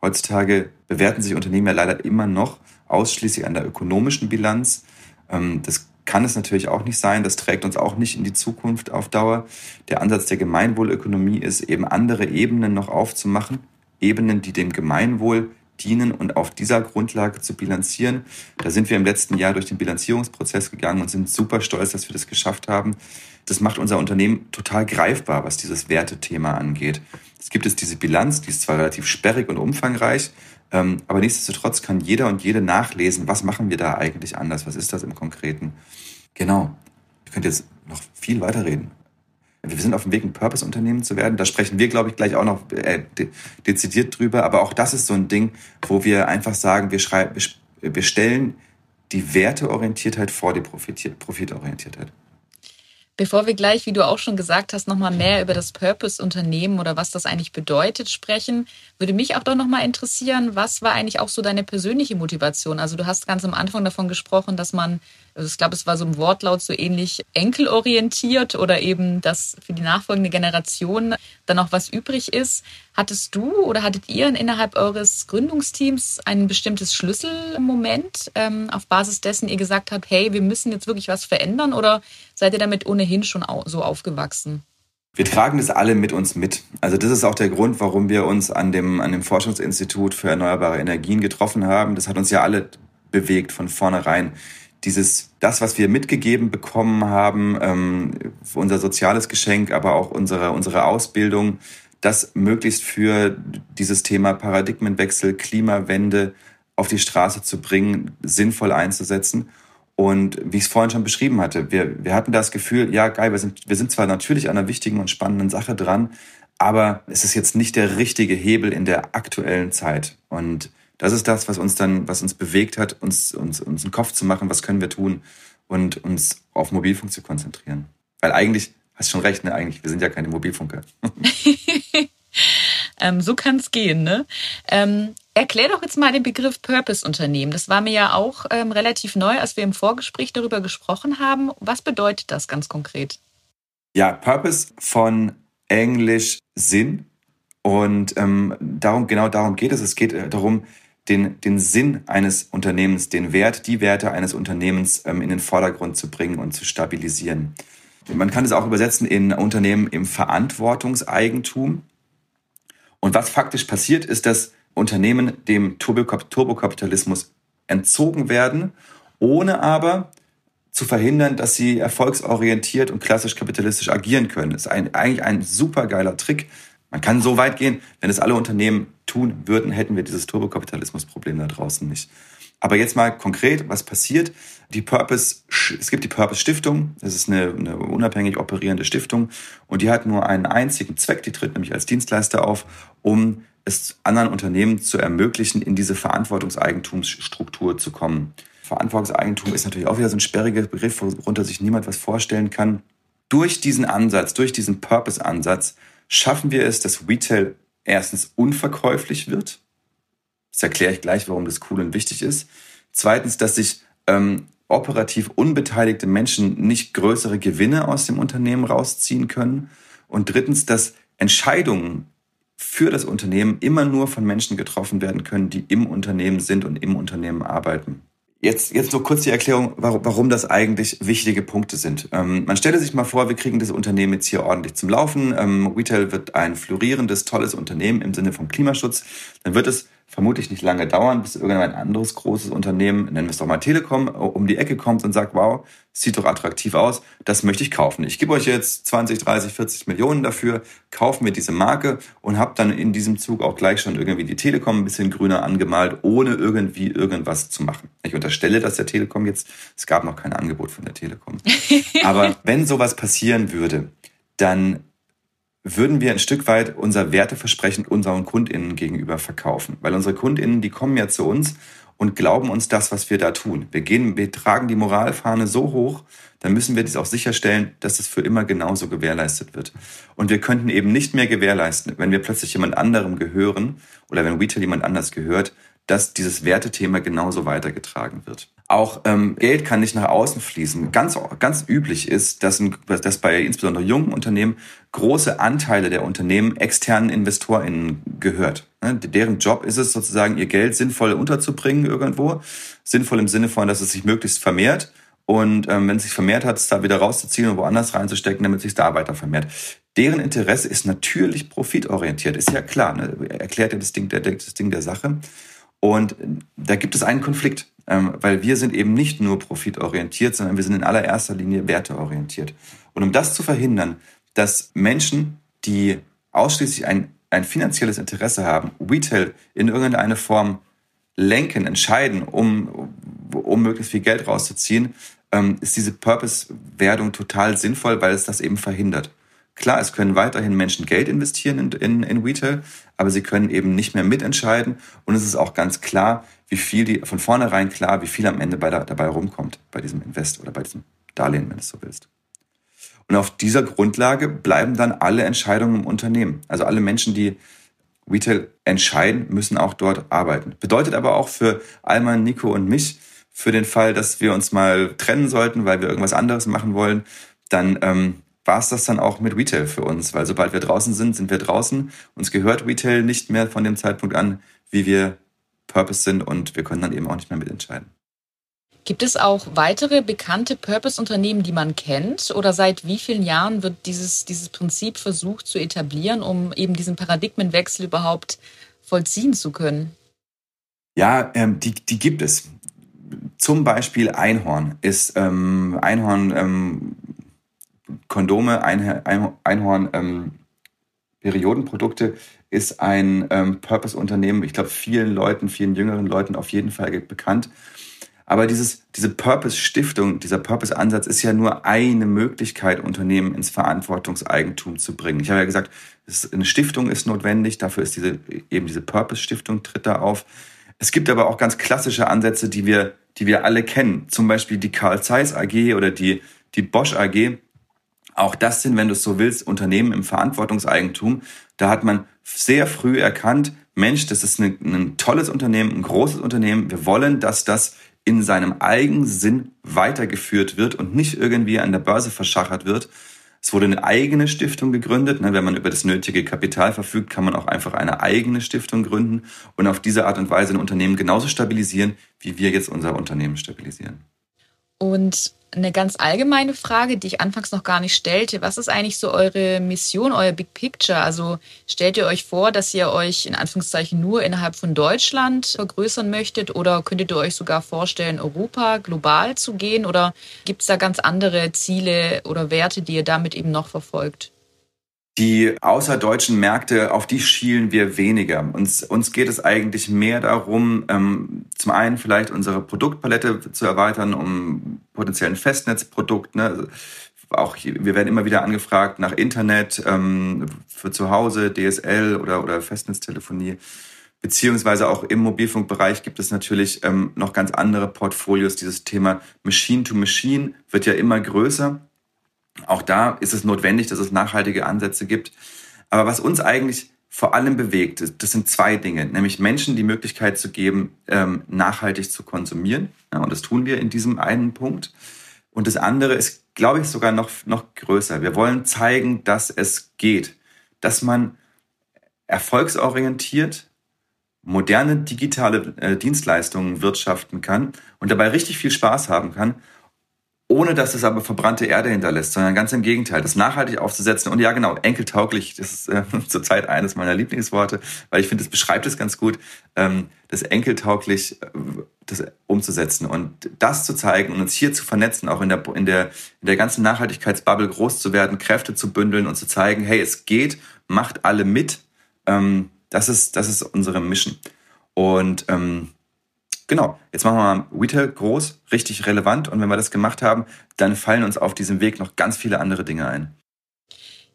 Heutzutage bewerten sich Unternehmen ja leider immer noch ausschließlich an der ökonomischen Bilanz. Ähm, das kann es natürlich auch nicht sein. Das trägt uns auch nicht in die Zukunft auf Dauer. Der Ansatz der Gemeinwohlökonomie ist eben andere Ebenen noch aufzumachen. Ebenen, die dem Gemeinwohl dienen und auf dieser Grundlage zu bilanzieren. Da sind wir im letzten Jahr durch den Bilanzierungsprozess gegangen und sind super stolz, dass wir das geschafft haben. Das macht unser Unternehmen total greifbar, was dieses Wertethema angeht. Es gibt es diese Bilanz, die ist zwar relativ sperrig und umfangreich, ähm, aber nichtsdestotrotz kann jeder und jede nachlesen, was machen wir da eigentlich anders, was ist das im Konkreten. Genau. Ich könnte jetzt noch viel weiterreden wir sind auf dem Weg, ein Purpose-Unternehmen zu werden. Da sprechen wir, glaube ich, gleich auch noch äh, de dezidiert drüber. Aber auch das ist so ein Ding, wo wir einfach sagen, wir, schreiben, wir stellen die Werteorientiertheit vor die Profitorientiertheit. Bevor wir gleich, wie du auch schon gesagt hast, nochmal mehr über das Purpose-Unternehmen oder was das eigentlich bedeutet sprechen, würde mich auch doch nochmal interessieren, was war eigentlich auch so deine persönliche Motivation? Also du hast ganz am Anfang davon gesprochen, dass man also ich glaube, es war so im Wortlaut so ähnlich enkelorientiert oder eben, dass für die nachfolgende Generation dann noch was übrig ist. Hattest du oder hattet ihr innerhalb eures Gründungsteams ein bestimmtes Schlüsselmoment, ähm, auf Basis dessen ihr gesagt habt, hey, wir müssen jetzt wirklich was verändern oder seid ihr damit ohnehin schon so aufgewachsen? Wir tragen das alle mit uns mit. Also das ist auch der Grund, warum wir uns an dem, an dem Forschungsinstitut für erneuerbare Energien getroffen haben. Das hat uns ja alle bewegt von vornherein dieses, das, was wir mitgegeben bekommen haben, ähm, unser soziales Geschenk, aber auch unsere, unsere Ausbildung, das möglichst für dieses Thema Paradigmenwechsel, Klimawende auf die Straße zu bringen, sinnvoll einzusetzen. Und wie ich es vorhin schon beschrieben hatte, wir, wir hatten das Gefühl, ja geil, wir sind, wir sind zwar natürlich an einer wichtigen und spannenden Sache dran, aber es ist jetzt nicht der richtige Hebel in der aktuellen Zeit. Und das ist das, was uns dann, was uns bewegt hat, uns, uns, uns einen Kopf zu machen, was können wir tun und uns auf Mobilfunk zu konzentrieren. Weil eigentlich, hast schon recht, ne? Eigentlich, wir sind ja keine Mobilfunker. ähm, so kann es gehen, ne? Ähm, erklär doch jetzt mal den Begriff Purpose-Unternehmen. Das war mir ja auch ähm, relativ neu, als wir im Vorgespräch darüber gesprochen haben. Was bedeutet das ganz konkret? Ja, Purpose von Englisch Sinn. Und ähm, darum, genau darum geht es. Es geht äh, darum, den, den Sinn eines Unternehmens, den Wert, die Werte eines Unternehmens ähm, in den Vordergrund zu bringen und zu stabilisieren. Man kann es auch übersetzen in Unternehmen im Verantwortungseigentum. Und was faktisch passiert, ist, dass Unternehmen dem Turbokapitalismus entzogen werden, ohne aber zu verhindern, dass sie erfolgsorientiert und klassisch kapitalistisch agieren können. Das ist ein, eigentlich ein super geiler Trick, man kann so weit gehen, wenn es alle Unternehmen tun würden, hätten wir dieses Turbokapitalismus-Problem da draußen nicht. Aber jetzt mal konkret, was passiert? Die Purpose, es gibt die Purpose Stiftung. Das ist eine, eine unabhängig operierende Stiftung und die hat nur einen einzigen Zweck. Die tritt nämlich als Dienstleister auf, um es anderen Unternehmen zu ermöglichen, in diese Verantwortungseigentumsstruktur zu kommen. Verantwortungseigentum ist natürlich auch wieder so ein sperriger Begriff, worunter sich niemand was vorstellen kann. Durch diesen Ansatz, durch diesen Purpose-Ansatz schaffen wir es, dass Retail erstens unverkäuflich wird. Das erkläre ich gleich, warum das cool und wichtig ist. Zweitens, dass sich ähm, operativ unbeteiligte Menschen nicht größere Gewinne aus dem Unternehmen rausziehen können. Und drittens, dass Entscheidungen für das Unternehmen immer nur von Menschen getroffen werden können, die im Unternehmen sind und im Unternehmen arbeiten. Jetzt, jetzt nur kurz die Erklärung, warum, warum das eigentlich wichtige Punkte sind. Ähm, man stelle sich mal vor, wir kriegen das Unternehmen jetzt hier ordentlich zum Laufen. Ähm, Retail wird ein florierendes, tolles Unternehmen im Sinne vom Klimaschutz. Dann wird es vermutlich nicht lange dauern, bis irgendein anderes großes Unternehmen, nennen wir es doch mal Telekom, um die Ecke kommt und sagt, wow, sieht doch attraktiv aus, das möchte ich kaufen. Ich gebe euch jetzt 20, 30, 40 Millionen dafür, kaufen wir diese Marke und habe dann in diesem Zug auch gleich schon irgendwie die Telekom ein bisschen grüner angemalt, ohne irgendwie irgendwas zu machen. Ich unterstelle das der Telekom jetzt, es gab noch kein Angebot von der Telekom. Aber wenn sowas passieren würde, dann würden wir ein Stück weit unser Werteversprechen unseren KundInnen gegenüber verkaufen. Weil unsere KundInnen, die kommen ja zu uns und glauben uns das, was wir da tun. Wir gehen, wir tragen die Moralfahne so hoch, dann müssen wir das auch sicherstellen, dass es für immer genauso gewährleistet wird. Und wir könnten eben nicht mehr gewährleisten, wenn wir plötzlich jemand anderem gehören oder wenn Retail jemand anders gehört, dass dieses Wertethema genauso weitergetragen wird. Auch ähm, Geld kann nicht nach außen fließen. Ganz, ganz üblich ist, dass, ein, dass bei insbesondere jungen Unternehmen große Anteile der Unternehmen externen InvestorInnen gehört. Ne? Deren Job ist es sozusagen, ihr Geld sinnvoll unterzubringen irgendwo. Sinnvoll im Sinne von, dass es sich möglichst vermehrt. Und ähm, wenn es sich vermehrt hat, es da wieder rauszuziehen und woanders reinzustecken, damit es sich da weiter vermehrt. Deren Interesse ist natürlich profitorientiert, ist ja klar. Ne? Erklärt ja das Ding der, das Ding der Sache. Und da gibt es einen Konflikt. Ähm, weil wir sind eben nicht nur profitorientiert, sondern wir sind in allererster Linie werteorientiert. Und um das zu verhindern, dass Menschen, die ausschließlich ein, ein finanzielles Interesse haben, Retail in irgendeine Form lenken, entscheiden, um, um möglichst viel Geld rauszuziehen, ähm, ist diese Purpose-Werdung total sinnvoll, weil es das eben verhindert. Klar, es können weiterhin Menschen Geld investieren in, in, in Retail, aber sie können eben nicht mehr mitentscheiden. Und es ist auch ganz klar, wie viel die, von vornherein klar, wie viel am Ende bei der, dabei rumkommt, bei diesem Invest oder bei diesem Darlehen, wenn du es so willst. Und auf dieser Grundlage bleiben dann alle Entscheidungen im Unternehmen. Also alle Menschen, die Retail entscheiden, müssen auch dort arbeiten. Bedeutet aber auch für Alma, Nico und mich, für den Fall, dass wir uns mal trennen sollten, weil wir irgendwas anderes machen wollen, dann ähm, war es das dann auch mit Retail für uns, weil sobald wir draußen sind, sind wir draußen. Uns gehört Retail nicht mehr von dem Zeitpunkt an, wie wir Purpose sind und wir können dann eben auch nicht mehr mitentscheiden. Gibt es auch weitere bekannte Purpose-Unternehmen, die man kennt? Oder seit wie vielen Jahren wird dieses, dieses Prinzip versucht zu etablieren, um eben diesen Paradigmenwechsel überhaupt vollziehen zu können? Ja, ähm, die, die gibt es. Zum Beispiel Einhorn ist ähm, Einhorn ähm, Kondome, Einhorn ähm, Periodenprodukte ist ein ähm, Purpose-Unternehmen, ich glaube, vielen Leuten, vielen jüngeren Leuten auf jeden Fall bekannt. Aber dieses, diese Purpose-Stiftung, dieser Purpose-Ansatz ist ja nur eine Möglichkeit, Unternehmen ins Verantwortungseigentum zu bringen. Ich habe ja gesagt, eine Stiftung ist notwendig, dafür ist diese, eben diese Purpose-Stiftung tritt da auf. Es gibt aber auch ganz klassische Ansätze, die wir, die wir alle kennen. Zum Beispiel die Carl Zeiss AG oder die, die Bosch AG auch das sind, wenn du es so willst, Unternehmen im Verantwortungseigentum. Da hat man sehr früh erkannt, Mensch, das ist ein, ein tolles Unternehmen, ein großes Unternehmen. Wir wollen, dass das in seinem eigenen Sinn weitergeführt wird und nicht irgendwie an der Börse verschachert wird. Es wurde eine eigene Stiftung gegründet. Ne, wenn man über das nötige Kapital verfügt, kann man auch einfach eine eigene Stiftung gründen und auf diese Art und Weise ein Unternehmen genauso stabilisieren, wie wir jetzt unser Unternehmen stabilisieren. Und eine ganz allgemeine Frage, die ich anfangs noch gar nicht stellte. Was ist eigentlich so eure Mission, euer Big Picture? Also stellt ihr euch vor, dass ihr euch in Anführungszeichen nur innerhalb von Deutschland vergrößern möchtet oder könntet ihr euch sogar vorstellen, Europa global zu gehen oder gibt es da ganz andere Ziele oder Werte, die ihr damit eben noch verfolgt? Die außerdeutschen Märkte, auf die schielen wir weniger. Uns, uns geht es eigentlich mehr darum, ähm, zum einen vielleicht unsere Produktpalette zu erweitern, um potenziellen Festnetzprodukt. Ne? Also auch wir werden immer wieder angefragt nach Internet ähm, für zu Hause, DSL oder, oder Festnetztelefonie. Beziehungsweise auch im Mobilfunkbereich gibt es natürlich ähm, noch ganz andere Portfolios. Dieses Thema Machine to Machine wird ja immer größer. Auch da ist es notwendig, dass es nachhaltige Ansätze gibt. Aber was uns eigentlich vor allem bewegt, das sind zwei Dinge, nämlich Menschen die Möglichkeit zu geben, ähm, nachhaltig zu konsumieren. und das tun wir in diesem einen Punkt. Und das andere ist, glaube ich, sogar noch, noch größer. Wir wollen zeigen, dass es geht, dass man erfolgsorientiert moderne digitale äh, Dienstleistungen wirtschaften kann und dabei richtig viel Spaß haben kann ohne dass es aber verbrannte Erde hinterlässt, sondern ganz im Gegenteil, das nachhaltig aufzusetzen. Und ja, genau, enkeltauglich, das ist äh, zurzeit eines meiner Lieblingsworte, weil ich finde, es beschreibt es ganz gut, ähm, das enkeltauglich äh, das umzusetzen und das zu zeigen und uns hier zu vernetzen, auch in der, in der, in der ganzen Nachhaltigkeitsbubble groß zu werden, Kräfte zu bündeln und zu zeigen, hey, es geht, macht alle mit. Ähm, das ist, das ist unsere Mission. Und ähm, Genau, jetzt machen wir mal Retail groß, richtig relevant und wenn wir das gemacht haben, dann fallen uns auf diesem Weg noch ganz viele andere Dinge ein.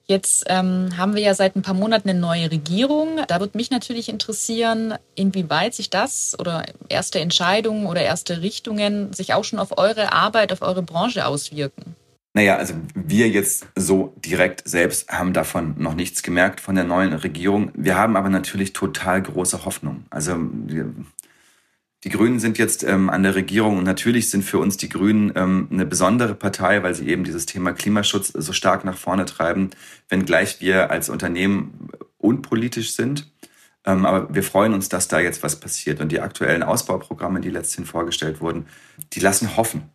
Jetzt ähm, haben wir ja seit ein paar Monaten eine neue Regierung. Da würde mich natürlich interessieren, inwieweit sich das oder erste Entscheidungen oder erste Richtungen sich auch schon auf eure Arbeit, auf eure Branche auswirken. Naja, also wir jetzt so direkt selbst haben davon noch nichts gemerkt von der neuen Regierung. Wir haben aber natürlich total große Hoffnung. Also die Grünen sind jetzt ähm, an der Regierung und natürlich sind für uns die Grünen ähm, eine besondere Partei, weil sie eben dieses Thema Klimaschutz so stark nach vorne treiben, wenngleich wir als Unternehmen unpolitisch sind. Ähm, aber wir freuen uns, dass da jetzt was passiert. Und die aktuellen Ausbauprogramme, die letztendlich vorgestellt wurden, die lassen hoffen.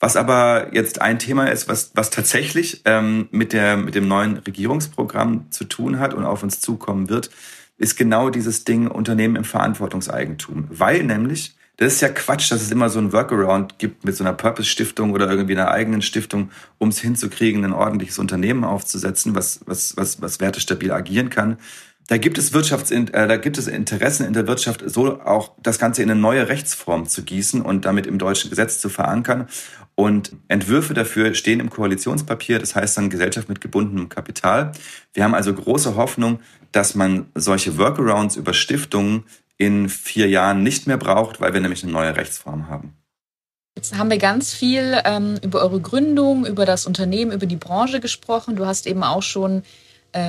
Was aber jetzt ein Thema ist, was, was tatsächlich ähm, mit, der, mit dem neuen Regierungsprogramm zu tun hat und auf uns zukommen wird, ist genau dieses Ding Unternehmen im Verantwortungseigentum. Weil nämlich, das ist ja Quatsch, dass es immer so ein Workaround gibt mit so einer Purpose-Stiftung oder irgendwie einer eigenen Stiftung, um es hinzukriegen, ein ordentliches Unternehmen aufzusetzen, was, was, was, was wertestabil agieren kann. Da gibt es Wirtschafts, äh, da gibt es Interessen in der Wirtschaft, so auch das Ganze in eine neue Rechtsform zu gießen und damit im deutschen Gesetz zu verankern. Und Entwürfe dafür stehen im Koalitionspapier, das heißt dann Gesellschaft mit gebundenem Kapital. Wir haben also große Hoffnung, dass man solche Workarounds über Stiftungen in vier Jahren nicht mehr braucht, weil wir nämlich eine neue Rechtsform haben. Jetzt haben wir ganz viel ähm, über eure Gründung, über das Unternehmen, über die Branche gesprochen. Du hast eben auch schon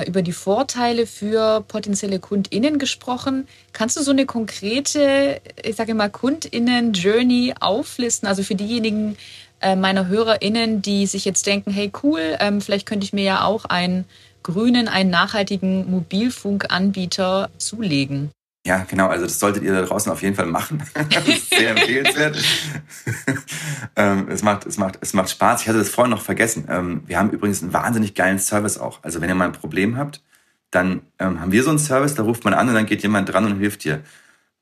über die Vorteile für potenzielle KundInnen gesprochen. Kannst du so eine konkrete, ich sage mal, KundInnen-Journey auflisten? Also für diejenigen äh, meiner HörerInnen, die sich jetzt denken, hey cool, ähm, vielleicht könnte ich mir ja auch einen grünen, einen nachhaltigen Mobilfunkanbieter zulegen. Ja, genau. Also das solltet ihr da draußen auf jeden Fall machen. das ist sehr empfehlenswert. ähm, es, macht, es, macht, es macht Spaß. Ich hatte das vorhin noch vergessen. Ähm, wir haben übrigens einen wahnsinnig geilen Service auch. Also wenn ihr mal ein Problem habt, dann ähm, haben wir so einen Service, da ruft man an und dann geht jemand dran und hilft dir.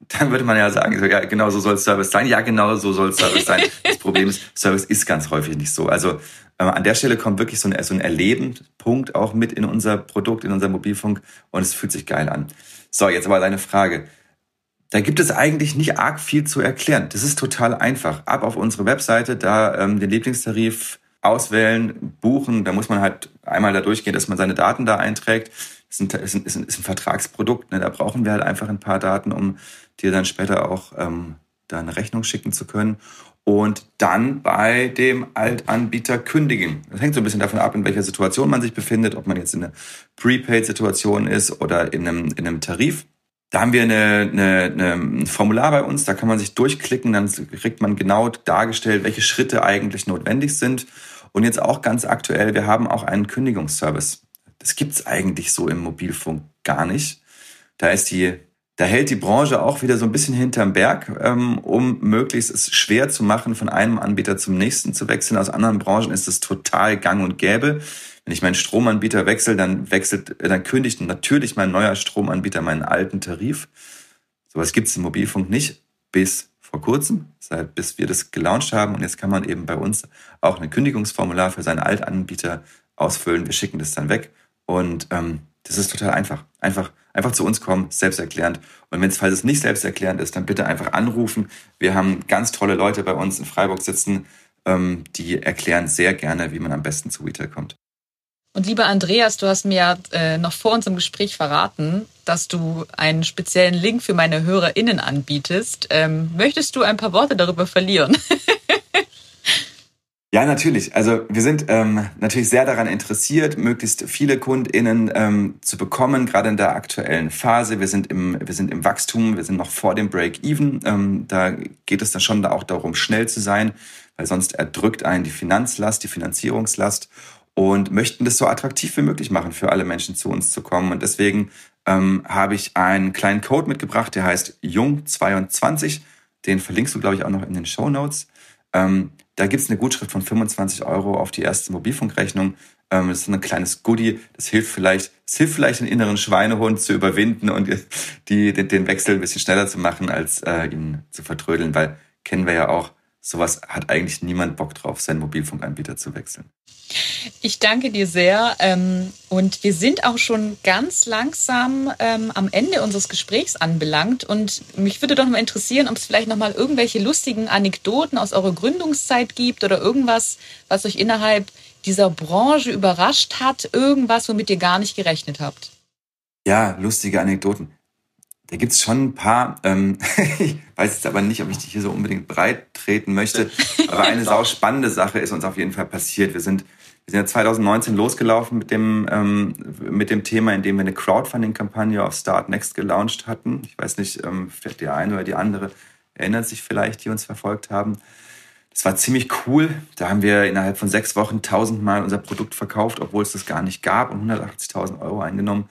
Dann würde man ja sagen, so, ja, genau so soll Service sein. Ja, genau so soll Service sein. Das Problem ist, Service ist ganz häufig nicht so. Also ähm, an der Stelle kommt wirklich so ein, so ein Erlebenpunkt auch mit in unser Produkt, in unser Mobilfunk und es fühlt sich geil an. So, jetzt aber deine Frage. Da gibt es eigentlich nicht arg viel zu erklären. Das ist total einfach. Ab auf unsere Webseite, da ähm, den Lieblingstarif auswählen, buchen. Da muss man halt einmal da durchgehen, dass man seine Daten da einträgt. Das ist ein, ist ein, ist ein, Vertragsprodukt. Ne? Da brauchen wir halt einfach ein paar Daten, um dir dann später auch ähm, da eine Rechnung schicken zu können. Und dann bei dem Altanbieter kündigen. Das hängt so ein bisschen davon ab, in welcher Situation man sich befindet, ob man jetzt in einer Prepaid-Situation ist oder in einem, in einem Tarif. Da haben wir eine, eine, ein Formular bei uns, da kann man sich durchklicken, dann kriegt man genau dargestellt, welche Schritte eigentlich notwendig sind. Und jetzt auch ganz aktuell, wir haben auch einen Kündigungsservice. Das gibt's eigentlich so im Mobilfunk gar nicht. Da ist die da hält die Branche auch wieder so ein bisschen hinterm Berg, ähm, um möglichst es schwer zu machen, von einem Anbieter zum nächsten zu wechseln. Aus anderen Branchen ist es total gang und gäbe. Wenn ich meinen Stromanbieter wechsle, dann wechselt, äh, dann kündigt natürlich mein neuer Stromanbieter meinen alten Tarif. Sowas gibt es im Mobilfunk nicht bis vor kurzem, seit bis wir das gelauncht haben. Und jetzt kann man eben bei uns auch ein Kündigungsformular für seinen Altanbieter ausfüllen. Wir schicken das dann weg. Und ähm, das ist total einfach. Einfach, einfach zu uns kommen, selbsterklärend. Und wenn es, falls es nicht selbsterklärend ist, dann bitte einfach anrufen. Wir haben ganz tolle Leute bei uns in Freiburg sitzen, ähm, die erklären sehr gerne, wie man am besten zu Retail kommt. Und lieber Andreas, du hast mir äh, noch vor unserem Gespräch verraten, dass du einen speziellen Link für meine HörerInnen anbietest. Ähm, möchtest du ein paar Worte darüber verlieren? Ja, natürlich. Also wir sind ähm, natürlich sehr daran interessiert, möglichst viele KundInnen ähm, zu bekommen, gerade in der aktuellen Phase. Wir sind im, wir sind im Wachstum, wir sind noch vor dem Break-Even. Ähm, da geht es dann schon auch darum, schnell zu sein, weil sonst erdrückt einen die Finanzlast, die Finanzierungslast und möchten das so attraktiv wie möglich machen, für alle Menschen zu uns zu kommen. Und deswegen ähm, habe ich einen kleinen Code mitgebracht, der heißt Jung22. Den verlinkst du, glaube ich, auch noch in den Show Notes. Ähm, Da gibt es eine Gutschrift von 25 Euro auf die erste Mobilfunkrechnung. Ähm, das ist ein kleines Goodie. Das hilft vielleicht, das hilft vielleicht den inneren Schweinehund zu überwinden und die, den, den Wechsel ein bisschen schneller zu machen, als äh, ihn zu vertrödeln, weil kennen wir ja auch, sowas hat eigentlich niemand Bock drauf, seinen Mobilfunkanbieter zu wechseln. Ich danke dir sehr. Ähm, und wir sind auch schon ganz langsam ähm, am Ende unseres Gesprächs anbelangt. Und mich würde doch mal interessieren, ob es vielleicht noch mal irgendwelche lustigen Anekdoten aus eurer Gründungszeit gibt oder irgendwas, was euch innerhalb dieser Branche überrascht hat, irgendwas, womit ihr gar nicht gerechnet habt. Ja, lustige Anekdoten. Da gibt es schon ein paar. Ähm, ich weiß jetzt aber nicht, ob ich dich hier so unbedingt breit treten möchte. Aber eine sau spannende Sache ist uns auf jeden Fall passiert. Wir sind wir sind ja 2019 losgelaufen mit dem, ähm, mit dem Thema, indem wir eine Crowdfunding-Kampagne auf Start Next gelauncht hatten. Ich weiß nicht, ähm, fährt die eine oder die andere erinnert sich vielleicht, die uns verfolgt haben. Das war ziemlich cool. Da haben wir innerhalb von sechs Wochen tausendmal unser Produkt verkauft, obwohl es das gar nicht gab und 180.000 Euro eingenommen.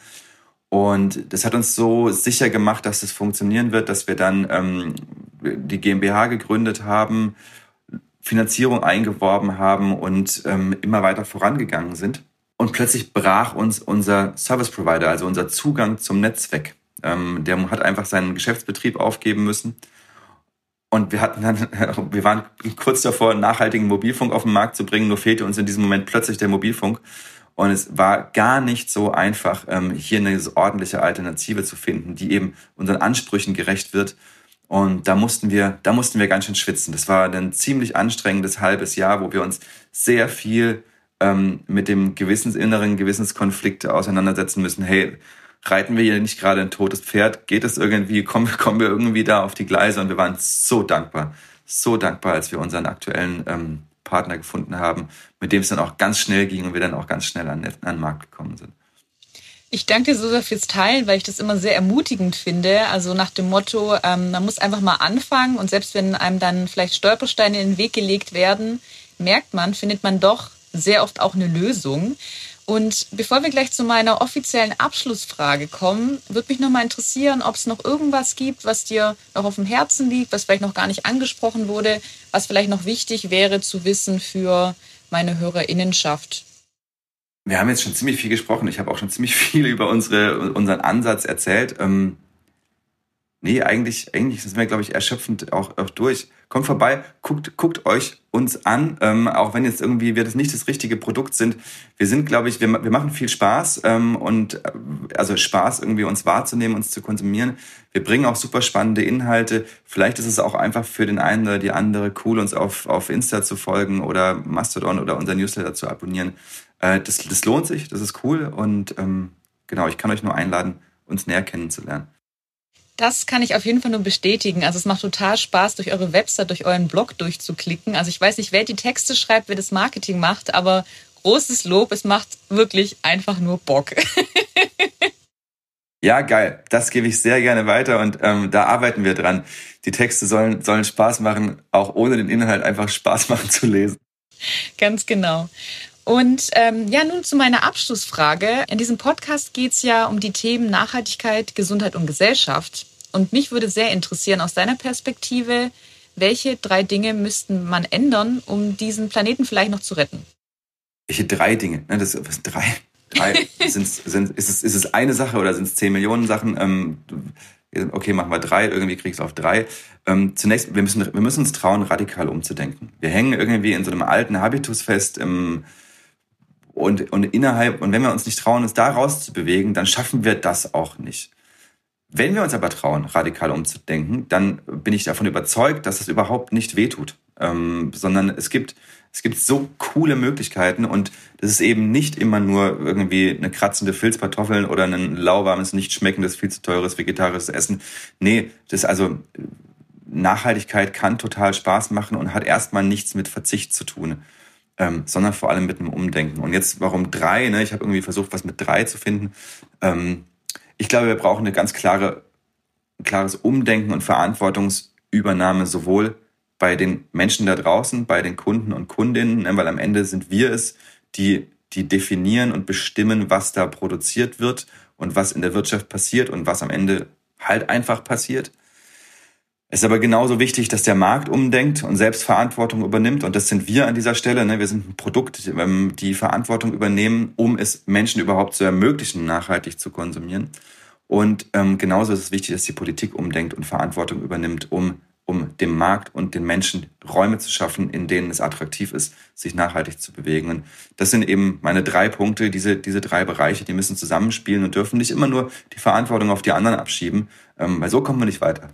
Und das hat uns so sicher gemacht, dass es funktionieren wird, dass wir dann ähm, die GmbH gegründet haben Finanzierung eingeworben haben und ähm, immer weiter vorangegangen sind. Und plötzlich brach uns unser Service Provider, also unser Zugang zum Netz weg. Ähm, der hat einfach seinen Geschäftsbetrieb aufgeben müssen. Und wir hatten dann, wir waren kurz davor, nachhaltigen Mobilfunk auf den Markt zu bringen, nur fehlte uns in diesem Moment plötzlich der Mobilfunk. Und es war gar nicht so einfach, ähm, hier eine ordentliche Alternative zu finden, die eben unseren Ansprüchen gerecht wird und da mussten wir, da mussten wir ganz schön schwitzen. Das war ein ziemlich anstrengendes halbes Jahr, wo wir uns sehr viel ähm, mit dem Gewissens, inneren Gewissenskonflikt auseinandersetzen müssen. Hey, reiten wir hier nicht gerade ein totes Pferd? Geht es irgendwie? Kommen, kommen wir irgendwie da auf die Gleise? Und wir waren so dankbar, so dankbar, als wir unseren aktuellen ähm, Partner gefunden haben, mit dem es dann auch ganz schnell ging und wir dann auch ganz schnell an, an den Markt gekommen sind. Ich danke dir so sehr fürs Teilen, weil ich das immer sehr ermutigend finde. Also nach dem Motto, ähm, man muss einfach mal anfangen und selbst wenn einem dann vielleicht Stolpersteine in den Weg gelegt werden, merkt man, findet man doch sehr oft auch eine Lösung. Und bevor wir gleich zu meiner offiziellen Abschlussfrage kommen, würde mich noch mal interessieren, ob es noch irgendwas gibt, was dir noch auf dem Herzen liegt, was vielleicht noch gar nicht angesprochen wurde, was vielleicht noch wichtig wäre zu wissen für meine Hörerinnenschaft wir haben jetzt schon ziemlich viel gesprochen. Ich habe auch schon ziemlich viel über unsere, unseren Ansatz erzählt. Ähm, nee, eigentlich, eigentlich sind wir, glaube ich, erschöpfend auch, auch durch. Kommt vorbei, guckt, guckt euch uns an, ähm, auch wenn jetzt irgendwie wir das nicht das richtige Produkt sind. Wir sind, glaube ich, wir, wir machen viel Spaß ähm, und äh, also Spaß irgendwie uns wahrzunehmen, uns zu konsumieren. Wir bringen auch super spannende Inhalte. Vielleicht ist es auch einfach für den einen oder die andere cool, uns auf, auf Insta zu folgen oder Mastodon oder unser Newsletter zu abonnieren. Äh, das, das lohnt sich, das ist cool und ähm, genau, ich kann euch nur einladen, uns näher kennenzulernen. Das kann ich auf jeden Fall nur bestätigen. Also es macht total Spaß, durch eure Website, durch euren Blog durchzuklicken. Also ich weiß nicht, wer die Texte schreibt, wer das Marketing macht, aber großes Lob, es macht wirklich einfach nur Bock. ja, geil. Das gebe ich sehr gerne weiter und ähm, da arbeiten wir dran. Die Texte sollen, sollen Spaß machen, auch ohne den Inhalt einfach Spaß machen zu lesen. Ganz genau. Und ähm, ja, nun zu meiner Abschlussfrage. In diesem Podcast geht es ja um die Themen Nachhaltigkeit, Gesundheit und Gesellschaft. Und mich würde sehr interessieren aus deiner Perspektive, welche drei Dinge müssten man ändern, um diesen Planeten vielleicht noch zu retten? Welche drei Dinge? Ne, das, was, drei? Drei? sind's, sind, ist, es, ist es eine Sache oder sind es zehn Millionen Sachen? Ähm, okay, machen wir drei, irgendwie kriegst du auf drei. Ähm, zunächst, wir müssen, wir müssen uns trauen, radikal umzudenken. Wir hängen irgendwie in so einem alten Habitus fest, im, und, und innerhalb, und wenn wir uns nicht trauen, uns da rauszubewegen, dann schaffen wir das auch nicht. Wenn wir uns aber trauen, radikal umzudenken, dann bin ich davon überzeugt, dass es überhaupt nicht wehtut, ähm, sondern es gibt, es gibt so coole Möglichkeiten und das ist eben nicht immer nur irgendwie eine kratzende Filzkartoffeln oder ein lauwarmes, nicht schmeckendes, viel zu teures vegetarisches Essen. Nee, das ist also Nachhaltigkeit kann total Spaß machen und hat erstmal nichts mit Verzicht zu tun ähm, sondern vor allem mit einem Umdenken. Und jetzt, warum drei? Ne? Ich habe irgendwie versucht, was mit drei zu finden. Ähm, ich glaube, wir brauchen eine ganz klare, ein klares Umdenken und Verantwortungsübernahme sowohl bei den Menschen da draußen, bei den Kunden und Kundinnen, ne? weil am Ende sind wir es, die, die definieren und bestimmen, was da produziert wird und was in der Wirtschaft passiert und was am Ende halt einfach passiert. Es ist aber genauso wichtig, dass der Markt umdenkt und Selbstverantwortung übernimmt. Und das sind wir an dieser Stelle. Ne? Wir sind ein Produkt, ähm, die Verantwortung übernehmen, um es Menschen überhaupt zu ermöglichen, nachhaltig zu konsumieren. Und ähm, genauso ist es wichtig, dass die Politik umdenkt und Verantwortung übernimmt, um, um dem Markt und den Menschen Räume zu schaffen, in denen es attraktiv ist, sich nachhaltig zu bewegen. Und das sind eben meine drei Punkte, diese, diese drei Bereiche, die müssen zusammenspielen und dürfen nicht immer nur die Verantwortung auf die anderen abschieben, ähm, weil so kommen wir nicht weiter.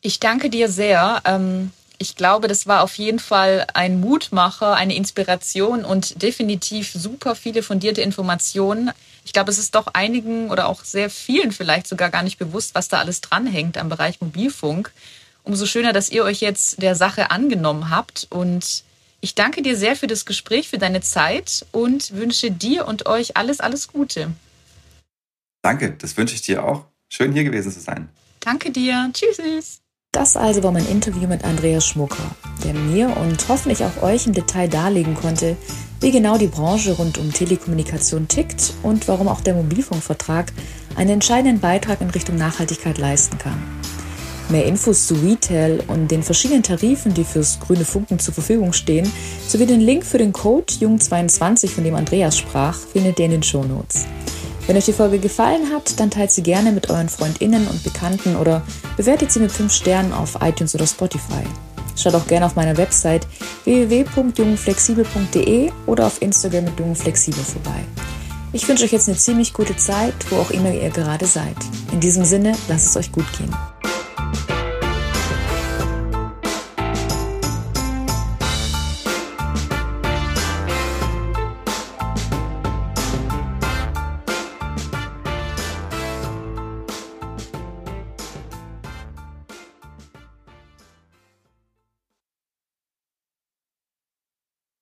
Ich danke dir sehr. Ähm, ich glaube, das war auf jeden Fall ein Mutmacher, eine Inspiration und definitiv super viele fundierte Informationen. Ich glaube, es ist doch einigen oder auch sehr vielen vielleicht sogar gar nicht bewusst, was da alles dranhängt am Bereich Mobilfunk. Umso schöner, dass ihr euch jetzt der Sache angenommen habt. Und ich danke dir sehr für das Gespräch, für deine Zeit und wünsche dir und euch alles, alles Gute. Danke, das wünsche ich dir auch. Schön hier gewesen zu sein. Danke dir. Tschüss. Das also war mein Interview mit Andreas Schmucker, der mir und hoffentlich auch euch im Detail darlegen konnte, wie genau die Branche rund um Telekommunikation tickt und warum auch der Mobilfunkvertrag einen entscheidenden Beitrag in Richtung Nachhaltigkeit leisten kann. Mehr Infos zu Retail und den verschiedenen Tarifen, die fürs grüne Funken zur Verfügung stehen, sowie den Link für den Code Jung22, von dem Andreas sprach, findet ihr in den Shownotes. Wenn euch die Folge gefallen hat, dann teilt sie gerne mit euren FreundInnen und Bekannten oder bewertet sie mit 5 Sternen auf iTunes oder Spotify. Schaut auch gerne auf meiner Website www.jungflexibel.de oder auf Instagram mit jungflexibel vorbei. Ich wünsche euch jetzt eine ziemlich gute Zeit, wo auch immer ihr gerade seid. In diesem Sinne, lasst es euch gut gehen.